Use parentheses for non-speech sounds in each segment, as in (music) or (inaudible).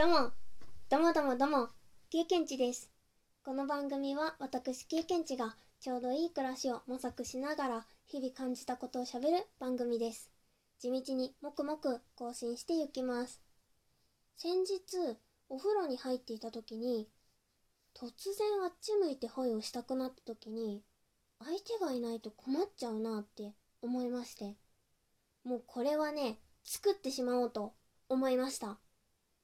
どうも、どうもどうもどうも、経験値です。この番組は私経験値がちょうどいい暮らしを模索しながら日々感じたことをしゃべる番組です。地道にもくもく更新していきます。先日、お風呂に入っていた時に、突然あっち向いて恋をしたくなった時に、相手がいないと困っちゃうなって思いまして、もうこれはね、作ってしまおうと思いました。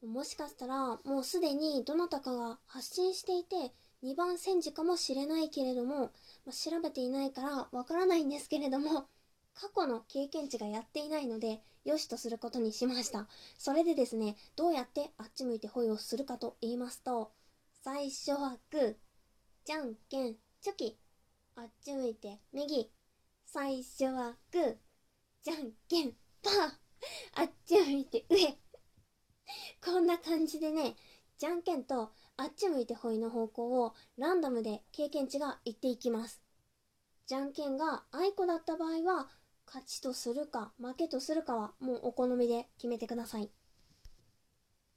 もしかしたらもうすでにどなたかが発信していて2番煎じかもしれないけれども、まあ、調べていないからわからないんですけれども (laughs) 過去の経験値がやっていないのでよしとすることにしました。それでですねどうやってあっち向いてホイをするかと言いますと最初はグーじゃんけんチョキあっち向いて右最初はグーじゃんけんパーあっち向いて上。こんな感じでね、じゃんけんとあっち向いてほいの方向をランダムで経験値が言っていきます。じゃんけんがあいこだった場合は、勝ちとするか負けとするかはもうお好みで決めてください。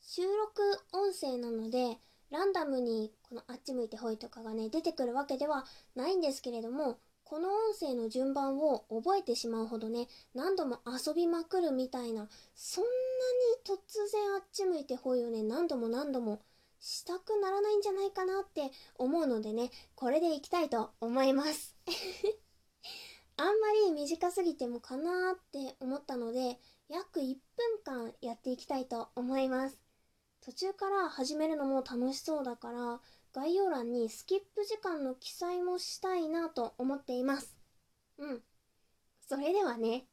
収録音声なので、ランダムにこのあっち向いてほいとかがね、出てくるわけではないんですけれども、この音声の順番を覚えてしまうほどね、何度も遊びまくるみたいな、そんなに突然あっち向いてほいをね、何度も何度もしたくならないんじゃないかなって思うのでね、これでいきたいと思います。(laughs) あんまり短すぎてもかなーって思ったので、約1分間やっていきたいと思います。途中から始めるのも楽しそうだから、概要欄にスキップ時間の記載もしたいなと思っています。うん。それではね、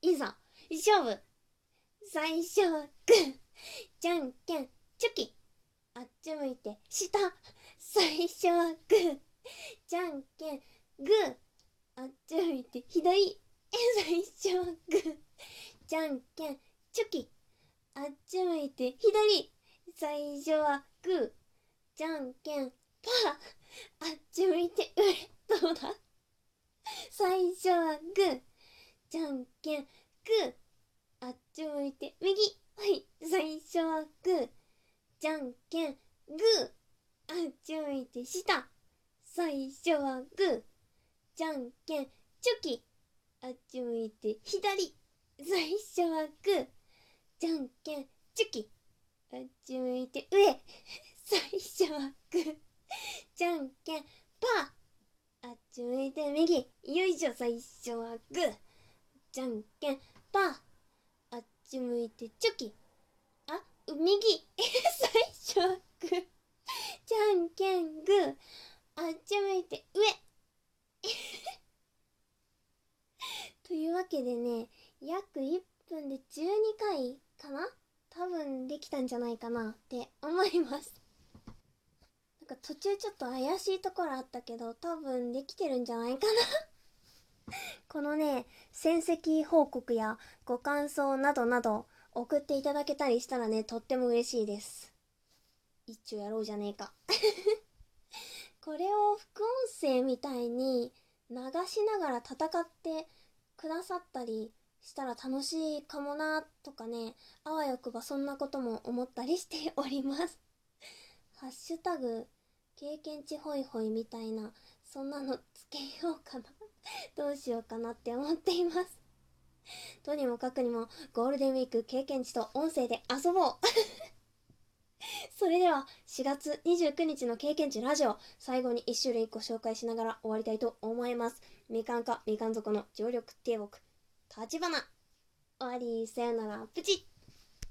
いざ、勝負。最初はグー。じゃんけんチョキ。あっち向いて下。最初はグー。じゃんけんグー。あっち向いて左。最初はグー。じゃんけんチョキ。あっち向いて左。最初はグー。じゃんけん。パー。(laughs) あっち向いて上どうだ。最初はグー。じゃんけん。グー。あっち向いて右。はい。最初はグー。じゃんけん。グー。あっち向いて下。最初はグー。じゃんけん。チョキ。あっち向いて左。最初はグー。じゃんけん。チョキ。あっち向いて上最初はグーじゃんけんパーあっち向いて右よいしょ最初はグーじゃんけんパー。あっち向いてチョキ。あ右最初はグー。じゃんけんグー。あっち向いて上。(laughs) というわけでね約1分で12回かな。多分できたんじゃないかなって思います。なんか途中ちょっと怪しいところあったけど多分できてるんじゃないかな。このね戦績報告やご感想などなど送っていただけたりしたらねとっても嬉しいです。一丁やろうじゃねえか。(laughs) これを副音声みたいに流しながら戦ってくださったりしたら楽しいかもなとかねあわよくばそんなことも思ったりしております。(laughs) ハッシュタグ経験値ホイホイみたいなそんなのつけようかな。(laughs) どうしようかなって思っています。とにもかくにもゴールデンウィーク経験値と音声で遊ぼう。(laughs) それでは4月29日の経験値ラジオ最後に1種類ご紹介しながら終わりたいと思います。みかんかみかん族の常緑低木立花。終わり。さよなら。プチッ。